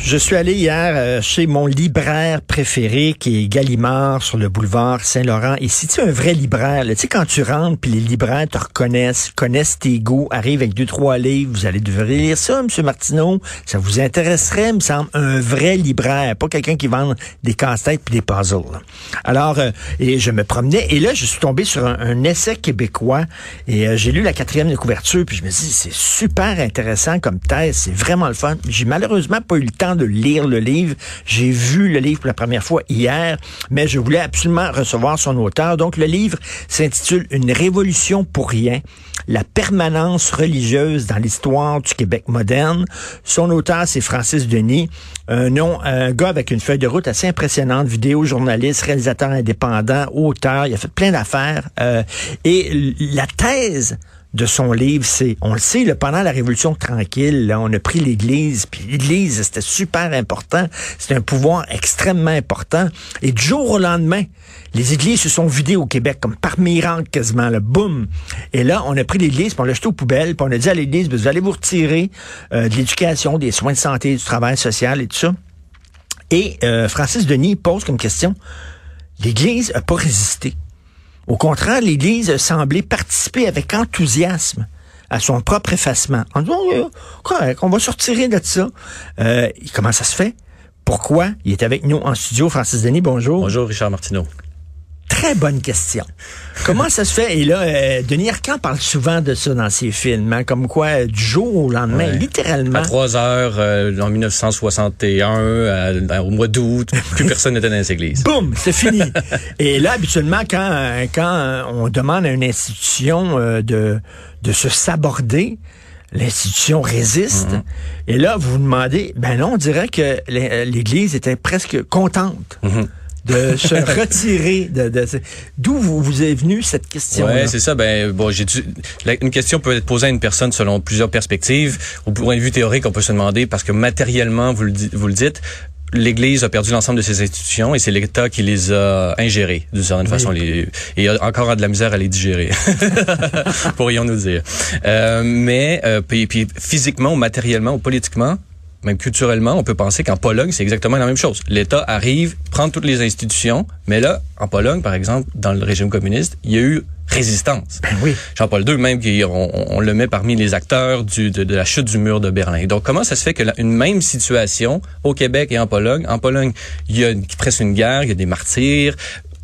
Je suis allé hier euh, chez mon libraire préféré qui est Gallimard sur le boulevard Saint-Laurent. Et si tu es un vrai libraire, tu sais, quand tu rentres puis les libraires te reconnaissent, connaissent tes goûts, arrivent avec deux, trois livres, vous allez devoir lire ça, M. Martineau. Ça vous intéresserait, me semble, un vrai libraire, pas quelqu'un qui vend des casse-têtes puis des puzzles. Alors, euh, et je me promenais et là, je suis tombé sur un, essai québécois et euh, j'ai lu la quatrième de couverture puis je me dis, c'est super intéressant comme thèse, c'est vraiment le fun. J'ai malheureusement pas eu le temps de lire le livre. J'ai vu le livre pour la première fois hier, mais je voulais absolument recevoir son auteur. Donc, le livre s'intitule Une révolution pour rien, la permanence religieuse dans l'histoire du Québec moderne. Son auteur, c'est Francis Denis, un nom, un gars avec une feuille de route assez impressionnante, vidéo journaliste, réalisateur indépendant, auteur, il a fait plein d'affaires. Euh, et la thèse de son livre, c'est, on le sait, pendant la Révolution tranquille, là, on a pris l'Église, puis l'Église, c'était super important, c'était un pouvoir extrêmement important, et du jour au lendemain, les églises se sont vidées au Québec, comme par miracle quasiment, le boum. Et là, on a pris l'Église, puis on l'a jeté aux poubelles, puis on a dit à l'Église, vous allez vous retirer euh, de l'éducation, des soins de santé, du travail social et tout ça. Et euh, Francis Denis pose comme question, l'Église a pas résisté. Au contraire, l'Église semblait participer avec enthousiasme à son propre effacement. En disant, correct, on va sortir de ça. Euh, comment ça se fait? Pourquoi? Il est avec nous en studio. Francis Denis, bonjour. Bonjour, Richard Martineau très bonne question. Comment ça se fait? Et là, euh, Denis Arcand parle souvent de ça dans ses films, hein, comme quoi, euh, du jour au lendemain, littéralement. À 3 heures, euh, en 1961, au mois d'août, plus personne n'était dans les églises. Boum, c'est fini. Et là, habituellement, quand, quand on demande à une institution de, de se saborder, l'institution résiste. Mm-hmm. Et là, vous vous demandez, ben non, on dirait que l'Église était presque contente. Mm-hmm de se retirer de, d'où vous, vous est venue cette question Ouais, c'est ça ben bon, j'ai une question peut être posée à une personne selon plusieurs perspectives. Au point de vue théorique, on peut se demander parce que matériellement vous le, vous le dites l'Église a perdu l'ensemble de ses institutions et c'est l'État qui les a ingérées d'une certaine façon. Les, et a encore de la misère à les digérer, pourrions-nous dire. Euh, mais euh, puis, puis physiquement ou matériellement ou politiquement, même culturellement, on peut penser qu'en Pologne, c'est exactement la même chose. L'État arrive, prend toutes les institutions, mais là, en Pologne, par exemple, dans le régime communiste, il y a eu résistance. Ben oui. Jean-Paul II, même, on, on, le met parmi les acteurs du, de, la chute du mur de Berlin. Donc, comment ça se fait que une même situation au Québec et en Pologne, en Pologne, il y a presque une guerre, il y a des martyrs,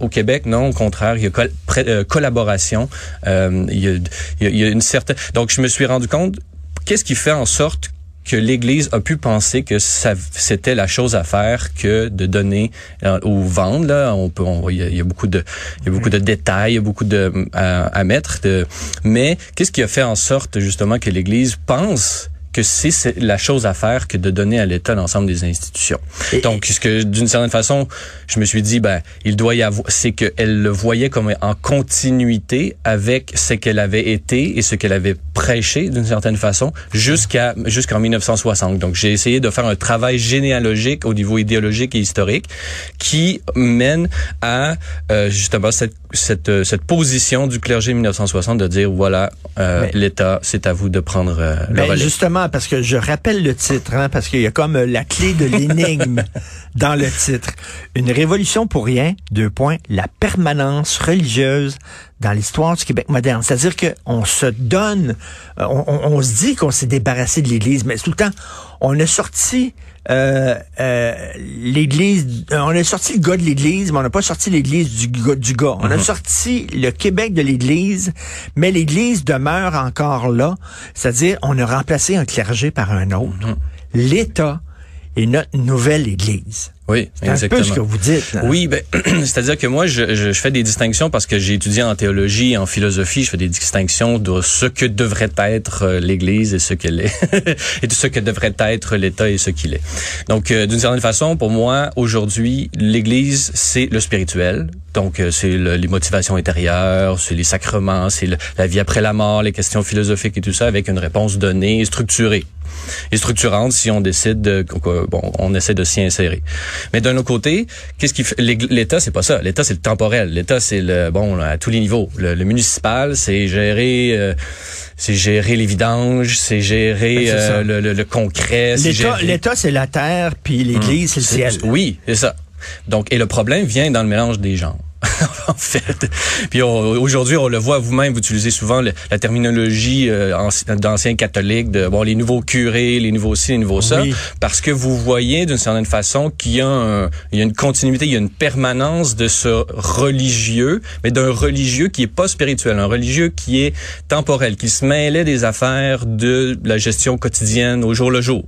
au Québec, non, au contraire, il y a euh, collaboration, euh, il, y a, il, y a, une certaine. Donc, je me suis rendu compte, qu'est-ce qui fait en sorte que l'Église a pu penser que c'était la chose à faire que de donner euh, ou vendre là. On peut il y, a beaucoup de il y a beaucoup de détails il y a beaucoup de à, à mettre de, mais qu'est-ce qui a fait en sorte justement que l'Église pense que c'est la chose à faire que de donner à l'État l'ensemble des institutions. Donc, ce que d'une certaine façon, je me suis dit, ben, il doit y avoir, c'est qu'elle le voyait comme en continuité avec ce qu'elle avait été et ce qu'elle avait prêché d'une certaine façon jusqu'à jusqu'en 1960. Donc, j'ai essayé de faire un travail généalogique au niveau idéologique et historique qui mène à euh, justement cette cette, euh, cette position du clergé 1960 de dire voilà euh, l'État c'est à vous de prendre euh, le relais. Justement parce que je rappelle le titre hein, parce qu'il y a comme la clé de l'énigme dans le titre. Une révolution pour rien, deux points, la permanence religieuse dans l'histoire du Québec moderne. C'est-à-dire qu'on se donne, on, on se dit qu'on s'est débarrassé de l'Église, mais tout le temps, on a sorti euh, euh, l'Église, euh, on a sorti le gars de l'Église, mais on n'a pas sorti l'Église du, du gars. On a mhm. sorti le Québec de l'Église, mais l'Église demeure encore là. C'est-à-dire, on a remplacé un clergé par un autre. Mhm. L'État est notre nouvelle Église. Oui, c'est un peu ce que vous dites. Oui, ben, c'est-à-dire que moi, je, je, fais des distinctions parce que j'ai étudié en théologie, en philosophie. Je fais des distinctions de ce que devrait être euh, l'Église et ce qu'elle est, et de ce que devrait être l'État et ce qu'il est. Donc, euh, d'une certaine façon, pour moi, aujourd'hui, l'Église, c'est le spirituel. Donc, euh, c'est les motivations intérieures, c'est les sacrements, c'est la vie après la mort, les questions philosophiques et tout ça, avec une réponse donnée structurée et structurante si on décide de bon on essaie de s'y insérer. Mais d'un autre côté, qu'est-ce qui l'État, c'est pas ça. L'État, c'est le temporel. L'État, c'est le bon à tous les niveaux. Le, municipal, c'est gérer. Euh, c'est gérer les vidanges, c'est gérer ben, euh, le, le, concret. L'État, c'est la terre, puis l'Église, c'est le ciel. Oui, c'est ça. Donc, et le problème vient dans le mélange des genres. en fait. Puis aujourd'hui, on le voit vous-même, vous utilisez souvent la terminologie euh, d'anciens catholiques, de bon les nouveaux curés, les nouveaux ci, les nouveaux ça, parce que vous voyez d'une certaine façon qu'il y a il y a une continuité, il y a une permanence de ce religieux, mais d'un religieux qui est pas spirituel, un religieux qui est temporel, qui se mêlait des affaires de la gestion quotidienne au jour le jour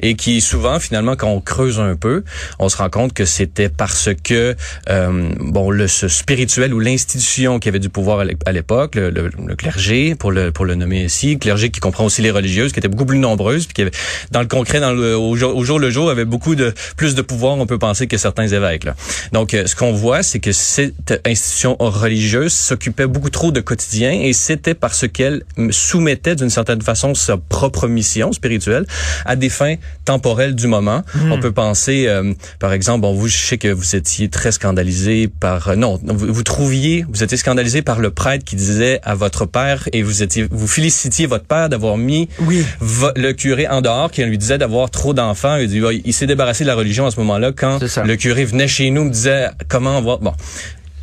et qui souvent finalement quand on creuse un peu, on se rend compte que c'était parce que euh, bon le ce spirituel ou l'institution qui avait du pouvoir à l'époque, le, le, clergé pour le pour le nommer ici, clergé qui comprend aussi les religieuses qui étaient beaucoup plus nombreuses puis qui avait, dans le concret dans le au jour, au jour le jour avait beaucoup de plus de pouvoir on peut penser que certains évêques là. Donc euh, ce qu'on voit c'est que cette institution religieuse s'occupait beaucoup trop de quotidien et c'était parce qu'elle soumettait d'une certaine façon sa propre mission spirituelle à des fins temporelles du moment. Hmm. On peut penser, euh, par exemple, bon, vous, je sais que vous étiez très scandalisé par, euh, non, vous, vous, trouviez, vous étiez scandalisé par le prêtre qui disait à votre père et vous étiez, vous félicitiez votre père d'avoir mis oui. le curé en dehors, qui lui disait d'avoir trop d'enfants. Il, il s'est débarrassé de la religion à ce moment-là quand le curé venait chez nous, me disait comment on va. Bon,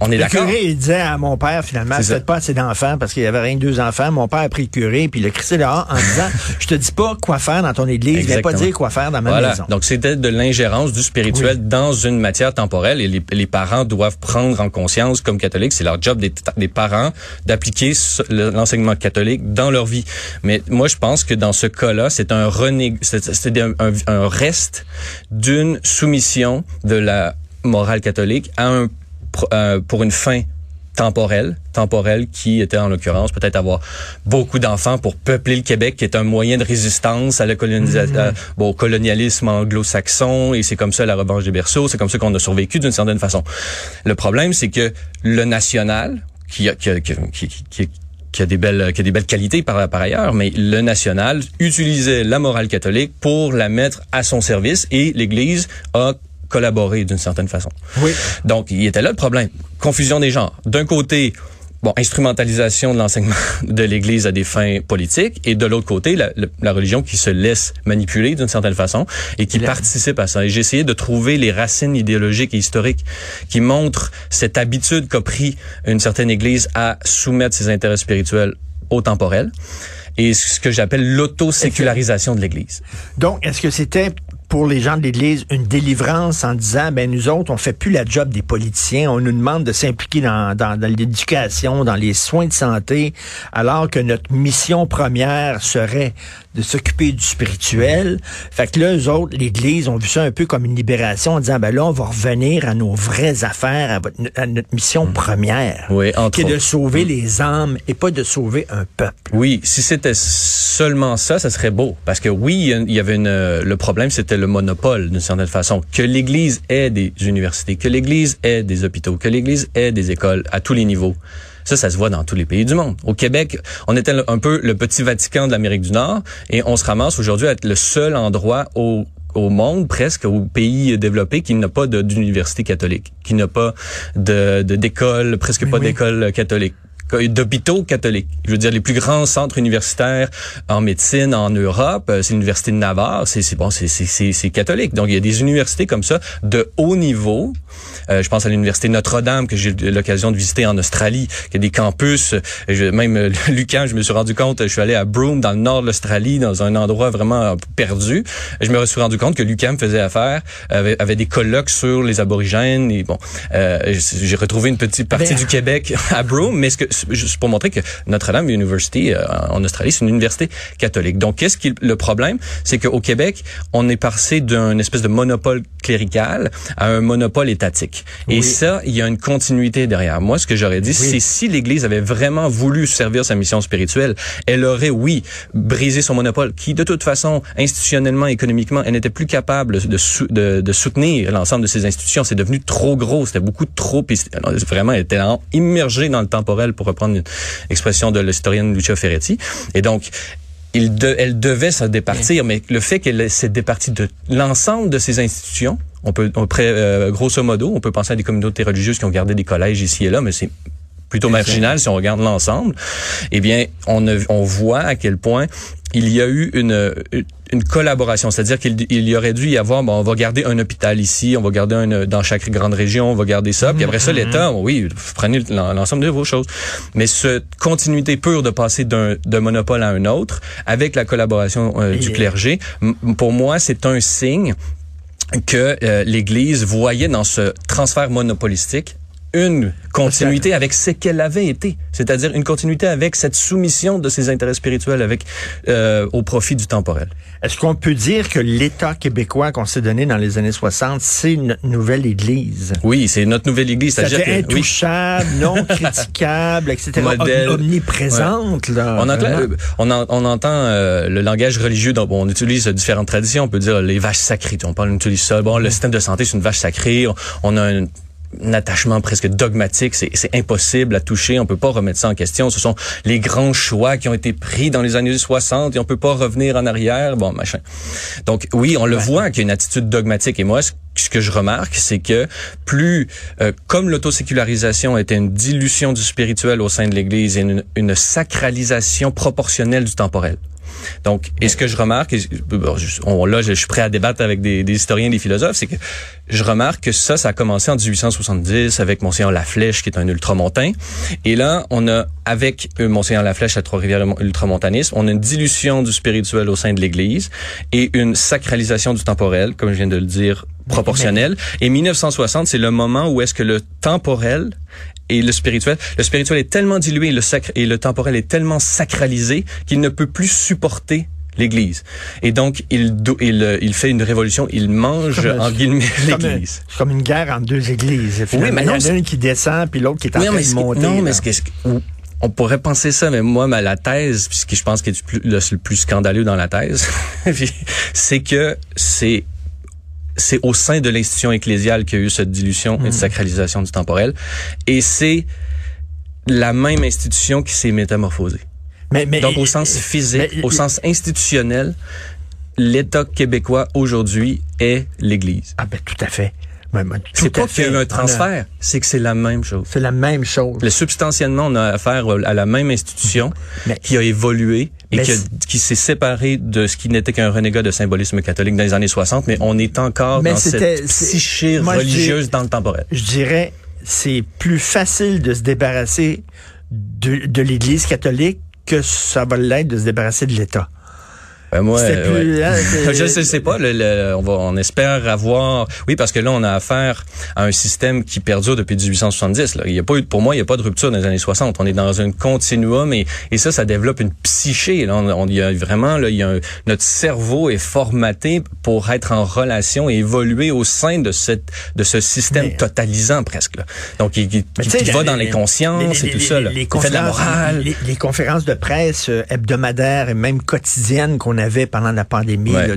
on est d'accord. Le curé, il disait à mon père, finalement, peut-être pas assez d'enfants parce qu'il y avait rien que deux enfants. Mon père a pris le curé puis il a crissé dehors en disant, je te dis pas quoi faire dans ton église, je vais pas dire quoi faire dans ma voilà. maison. Donc, c'était de l'ingérence du spirituel dans une matière temporelle et les, parents doivent prendre en conscience, comme catholiques, c'est leur job des, parents d'appliquer l'enseignement catholique dans leur vie. Mais moi, je pense que dans ce cas-là, c'est un, rené c'est un, un reste d'une soumission de la morale catholique à un pour une fin temporelle, temporelle qui était en l'occurrence peut-être avoir beaucoup d'enfants pour peupler le Québec, qui est un moyen de résistance à la colonisation, mm-hmm. bon, au colonialisme anglo-saxon, et c'est comme ça la revanche des berceaux, c'est comme ça qu'on a survécu d'une certaine façon. Le problème, c'est que le national, qui a, qui, a, qui, qui, qui a des belles qui a des belles qualités par, par ailleurs, mais le national utilisait la morale catholique pour la mettre à son service et l'Église a collaborer d'une certaine façon. Oui. Donc, il était là le problème. Confusion des genres. D'un côté, bon, instrumentalisation de l'enseignement de l'Église à des fins politiques, et de l'autre côté, la, la, religion qui se laisse manipuler d'une certaine façon et qui participe à ça. Et j'ai essayé de trouver les racines idéologiques et historiques qui montrent cette habitude qu'a pris une certaine Église à soumettre ses intérêts spirituels au temporel et ce que j'appelle l'auto-sécularisation de l'Église. Donc, est-ce que c'était pour les gens de l'Église une délivrance en disant, ben nous autres, on fait plus la job des politiciens, on nous demande de s'impliquer dans, dans, dans l'éducation, dans les soins de santé, alors que notre mission première serait de s'occuper du spirituel. Fait que là, eux autres, l'Église, ont vu ça un peu comme une libération en disant, ben là, on va revenir à nos vraies affaires, à, notre mission hmm. première. Oui, qui est de sauver hmm. les âmes et pas de sauver un peuple. Oui, si c'était seulement ça, ça serait beau. Parce que oui, il y avait une, le problème, c'était le monopole d'une certaine façon. Que l'Église ait des universités, que l'Église ait des hôpitaux, que l'Église ait des écoles à tous les niveaux. Ça, ça se voit dans tous les pays du monde. Au Québec, on était un peu le petit Vatican de l'Amérique du Nord et on se ramasse aujourd'hui à être le seul endroit au au monde, presque au pays développé, qui n'a pas d'université catholique, qui n'a pas de d'école, presque pas d'école catholique d'hôpitaux catholiques. Je veux dire, les plus grands centres universitaires en médecine en Europe, euh, c'est l'université de Navarre, c'est bon, c'est catholique. Donc il y a des universités comme ça de haut niveau. Euh, je pense à l'université Notre-Dame que j'ai eu l'occasion de visiter en Australie, qui a des campus. Je, même euh, Lucan, je me suis rendu compte, je suis allé à Broome dans le nord de l'Australie, dans un endroit vraiment perdu. Je me suis rendu compte que Lucam faisait affaire, avait, avait des colloques sur les aborigènes. Et bon, euh, j'ai retrouvé une petite partie du Québec à Broome, mais ce que juste pour montrer que Notre-Dame University euh, en Australie, c'est une université catholique. Donc, qu'est-ce qui le problème, c'est qu'au Québec, on est passé d'un espèce de monopole clérical à un monopole étatique. Et ça, il y a une continuité derrière. Moi, ce que j'aurais dit, c'est si l'Église avait vraiment voulu servir sa mission spirituelle, elle aurait, oui, brisé son monopole, qui de toute façon, institutionnellement, économiquement, elle n'était plus capable de, de, de soutenir l'ensemble de ces institutions. C'est devenu trop gros, c'était beaucoup trop, vraiment, elle était immergée dans le temporel pour reprendre une expression de l'historienne Lucia Ferretti. Et donc, il elle devait se départir, mais le fait qu'elle s'est départie de l'ensemble de ces institutions On peut, on, euh, grosso modo, on peut penser à des communautés religieuses qui ont gardé des collèges ici et là, mais c'est plutôt marginal si on regarde l'ensemble. Eh bien, on, on voit à quel point il y a eu une, une collaboration, c'est-à-dire qu'il y aurait dû y avoir, bon, on va garder un hôpital ici, on va garder un dans chaque grande région, on va garder ça, puis après ça, mm-hmm. l'État, oui, prenez l'ensemble de vos choses. Mais cette continuité pure de passer d'un monopole à un autre, avec la collaboration euh, du clergé, pour moi, c'est un signe que euh, l'Église voyait dans ce transfert monopolistique une continuité avec ce qu'elle avait été, c'est-à-dire une continuité avec cette soumission de ses intérêts spirituels avec euh, au profit du temporel. Est-ce qu'on peut dire que l'État québécois qu'on s'est donné dans les années 60, c'est notre nouvelle Église? Oui, c'est notre nouvelle Église, c'est-à-dire intouchable, non critiquable, etc. Modèle, omniprésente. Là, on, entend, on, on entend euh, le langage religieux. On utilise différentes traditions. On peut dire les vaches sacrées. On parle, on utilise ça. Bon, le système de santé, c'est une vache sacrée. On a une un attachement presque dogmatique, c'est impossible à toucher, on peut pas remettre ça en question. Ce sont les grands choix qui ont été pris dans les années 60 et on peut pas revenir en arrière, bon machin. Donc oui, on le voit qu'il y a une attitude dogmatique et moi ce que je remarque, c'est que plus, euh, comme l'autosécularisation était une dilution du spirituel au sein de l'Église et une, une sacralisation proportionnelle du temporel. Donc, et ce que je remarque, là, je suis prêt à débattre avec des, historiens, des philosophes, c'est que je remarque que ça, ça a commencé en 1870 avec Monseigneur Laflèche, qui est un ultramontain. Et là, on a, avec euh, Monseigneur Laflèche à Trois-Rivières ultramontanisme, on a une dilution du spirituel au sein de l'Église et une sacralisation du temporel, comme je viens de le dire, proportionnel. Et 1960, c'est le moment où est-ce que le temporel et le spirituel. Le spirituel est tellement dilué le, sacre, et le temporel est tellement sacralisé qu'il ne peut plus supporter l'Église. Et donc, il, il, euh, il fait une révolution, il mange, en guillemets, l'Église. C'est comme une guerre entre deux églises. Oui, mais il y en a une qui descend, puis l'autre qui est en train de monter. Non, mais ce que, on pourrait penser ça, mais moi, ma, la thèse, puisque je pense que est le, le plus scandaleux dans la thèse, c'est que c'est c'est au sein de l'institution ecclésiale qu'il y a eu cette dilution et hmm. sacralisation du temporel. Et c'est la même institution qui s'est métamorphosée. Mais, mais, Donc, au sens physique, au sens institutionnel, l'État québécois aujourd'hui est l'Église. Ah ben tout à fait. C'est pas qu'il y a eu un transfert, c'est que c'est la même chose. C'est la même chose. Le substantiellement, on a affaire à la même institution qui a évolué et qui, qui s'est séparée de ce qui n'était qu'un renégat de symbolisme catholique dans les années 60, mais on est encore dans cette psyché religieuse dans le temporel. Je dirais, c'est plus facile de se débarrasser de, de l'Église catholique que ça va l'être de se débarrasser de l'État. Ben moi, plus, hein, je sais, sais pas. Le, on va, on espère avoir. Oui, parce que là, on a affaire à un système qui perdure depuis 1870. Là. Il y a pas eu, pour moi, il n'y a pas de rupture dans les années 60. On est dans un continuum et, et ça, ça développe une psyché. Là, on, il y a vraiment, là, il y a notre cerveau est formaté pour être en relation et évoluer au sein de cette, de ce système totalisant presque. Là. Donc, il, il, va dans les consciences et tout ça. Là. Les, conférences, de la morale. Les, conférences de presse euh, hebdomadaires et même quotidiennes qu'on a avait pendant la pandémie de,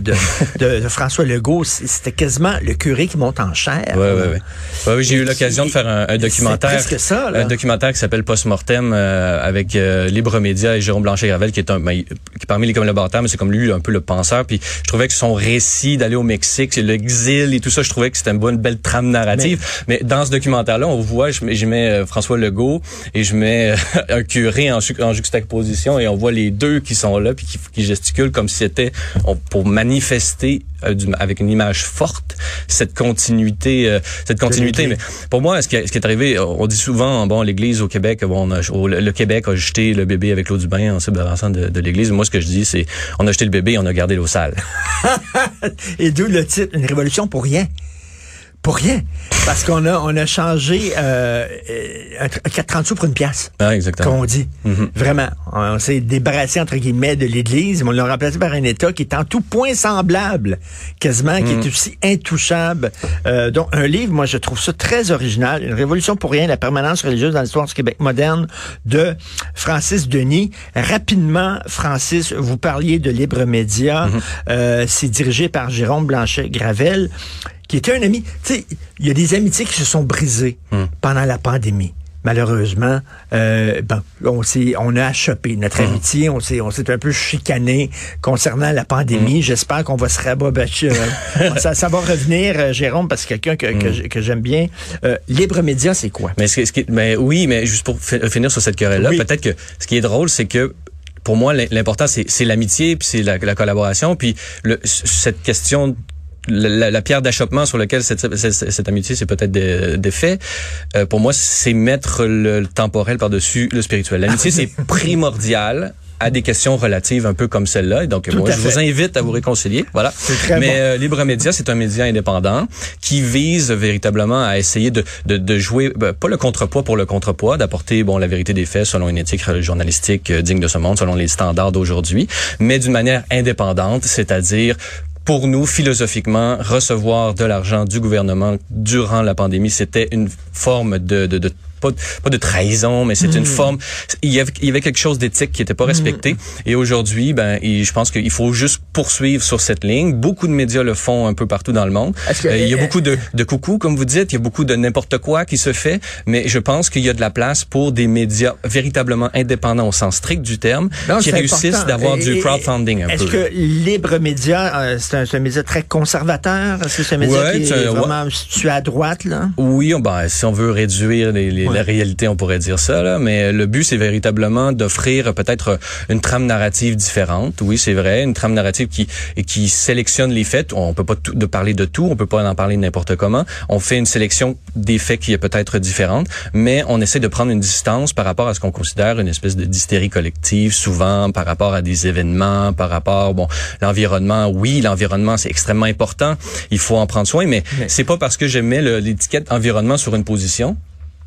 de, François Legault, c'était quasiment le curé qui monte en chair. Oui, oui, oui. Ouais, j'ai eu l'occasion de faire un, documentaire. Ça, Un documentaire qui s'appelle Post-Mortem euh, avec euh, Libre Média et Jérôme Blanchet-Gravel, qui est un ben, qui parmi les collaborateurs, mais c'est comme lui un peu le penseur. Puis je trouvais que son récit d'aller au Mexique, l'exil et tout ça, je trouvais que c'était une bonne belle trame narrative. Mais, dans ce documentaire-là, on voit, je, je mets euh, François Legault et je mets un curé en, en juxtaposition et on voit les deux qui sont là puis qui, qui gesticulent comme si c'était pour manifester euh, avec une image forte cette continuité euh, cette continuité. Mais pour moi ce qui, est arrivé on dit souvent bon l'église au Québec bon le, Québec a jeté le bébé avec l'eau du bain en se de, de l'église. Moi ce que je dis c'est on a jeté le bébé et on a gardé l'eau sale. Et d'où le titre une révolution pour rien pour rien. Parce qu'on a, on a changé euh, 30 sous pour une pièce. Ah, exactement. Comme on dit. Mm-hmm. Vraiment. On, s'est débarrassé, entre guillemets, de l'Église, mais on l'a remplacé par un État qui est en tout point semblable, quasiment, qui est mm. aussi intouchable. Euh, donc, un livre, moi, je trouve ça très original. Une révolution pour rien, la permanence religieuse dans l'histoire du Québec moderne de Francis Denis. Rapidement, Francis, vous parliez de Libre Média. Mm-hmm. Euh, c'est dirigé par Jérôme Blanchet-Gravel qui était un ami. Tu sais, il y a des amitiés qui se sont brisées hmm. pendant la pandémie. malheureusement, euh, bon, on s'est, on a achoppé notre Hum. amitié, on s'est, on s'est un peu chicané concernant la pandémie. J'espère qu'on va se rababatcher. euh, ça, ça va revenir, euh, Jérôme, parce que quelqu'un que, que, j'ai- que j'aime bien. Euh, Libre Média, c'est quoi? Mais, ce, qui- ce qui- mais oui, mais juste pour fi- finir sur cette querelle-là, Oui. peut-être que ce qui est drôle, c'est que pour moi, l'im- l'important, c'est c'est l'amitié, puis c'est la, la collaboration, puis le, cette question la, la- la pierre d'achoppement sur laquelle cette, cette, cette amitié s'est peut-être dé- défait, euh, pour moi, c'est mettre le, le temporel par-dessus le spirituel. L'amitié, c'est primordial à des questions relatives un peu comme celle-là. Et donc, Tout moi, je fait. vous invite à vous réconcilier. Voilà. très Mais bon. euh, Libre Média, c'est un média indépendant qui vise véritablement à essayer de, de, de jouer, ben, pas le contrepoids pour le contrepoids, d'apporter bon la vérité des faits selon une éthique journalistique euh, digne de ce monde, selon les standards d'aujourd'hui, mais d'une manière indépendante, c'est-à-dire pour nous, philosophiquement, recevoir de l'argent du gouvernement durant la pandémie, c'était une forme de, de, de pas, de- pas de trahison, mais c'est une forme. Il y, avait, il y avait quelque chose d'éthique qui n'était pas respecté. Et aujourd'hui, ben, et je pense qu'il faut juste poursuivre sur cette ligne. Beaucoup de médias le font un peu partout dans le monde. Est-ce que- Euh, il y a beaucoup de, de coucou, comme vous dites. Il y a beaucoup de n'importe quoi qui se fait. Mais je pense qu'il y a de la place pour des médias véritablement indépendants au sens strict du terme, qui réussissent d'avoir du crowdfunding un Est-ce peu. que Libre Média, euh, c'est un, un média très conservateur? Est-ce que c'est un média Ouais, qui est vraiment situé à droite, là? Oui, ben, si on veut réduire les, les- Ouais. La réalité, on pourrait dire ça, là, mais le but, c'est véritablement d'offrir peut-être une trame narrative différente. Oui, c'est vrai, une trame narrative qui qui sélectionne les faits. On peut pas tout, de parler de tout, on peut pas en parler n'importe comment. On fait une sélection des faits qui est peut-être différente, mais on essaie de prendre une distance par rapport à ce qu'on considère une espèce de d'hystérie collective, souvent par rapport à des événements, par rapport, bon, l'environnement. Oui, l'environnement, c'est extrêmement important. Il faut en prendre soin, mais, Mais- c'est pas parce que je mets l'étiquette environnement sur une position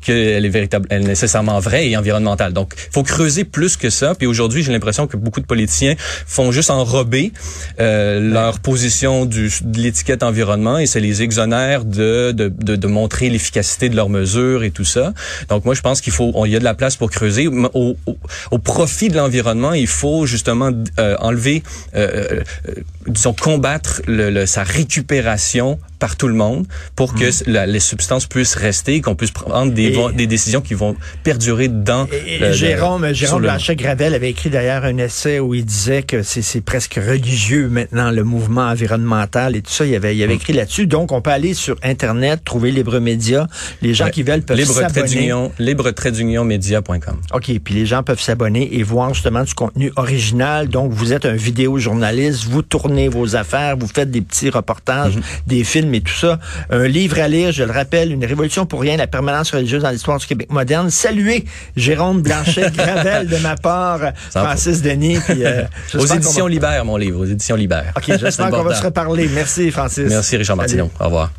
qu'elle est véritable, elle est nécessairement vraie et environnementale. Donc, il faut creuser plus que ça. Puis aujourd'hui, j'ai l'impression que beaucoup de politiciens font juste enrober euh, leur position du, de l'étiquette environnement et ça les exonère de, de, de, de montrer l'efficacité de leurs mesures et tout ça. Donc, moi, je pense qu'il faut, il y a de la place pour creuser. Au, au, au profit de l'environnement, il faut justement euh, enlever, euh, euh, disons, combattre le, le- sa récupération par tout le monde pour que la- les substances puissent rester qu'on puisse prendre des, Et- vo- des décisions qui vont perdurer dans Et- et Jérôme, le- Blanchet-Gravel avait écrit d'ailleurs un essai où il disait que c'est presque religieux maintenant, le mouvement environnemental et tout ça. Il avait, il avait écrit là-dessus. Donc, on peut aller sur Internet, trouver Libre Média. Les gens Ouais. qui veulent peuvent s'abonner. libre média.com. OK, puis les gens peuvent s'abonner et voir justement du contenu original. Donc, vous êtes un vidéojournaliste, vous tournez vos affaires, vous faites des petits reportages, Mhm. des films et tout ça. Un livre à lire, je le rappelle, Une révolution pour rien, la permanence religieuse dans l'histoire du Québec moderne. Saluez Jérôme Blanchet-Gravel de ma part, Francis Denis. Puis, euh, Aux éditions Libère, mon livre, aux éditions Libère. OK, j'espère qu'on va se reparler. Merci, Francis. Merci Richard. Martineau. Au revoir.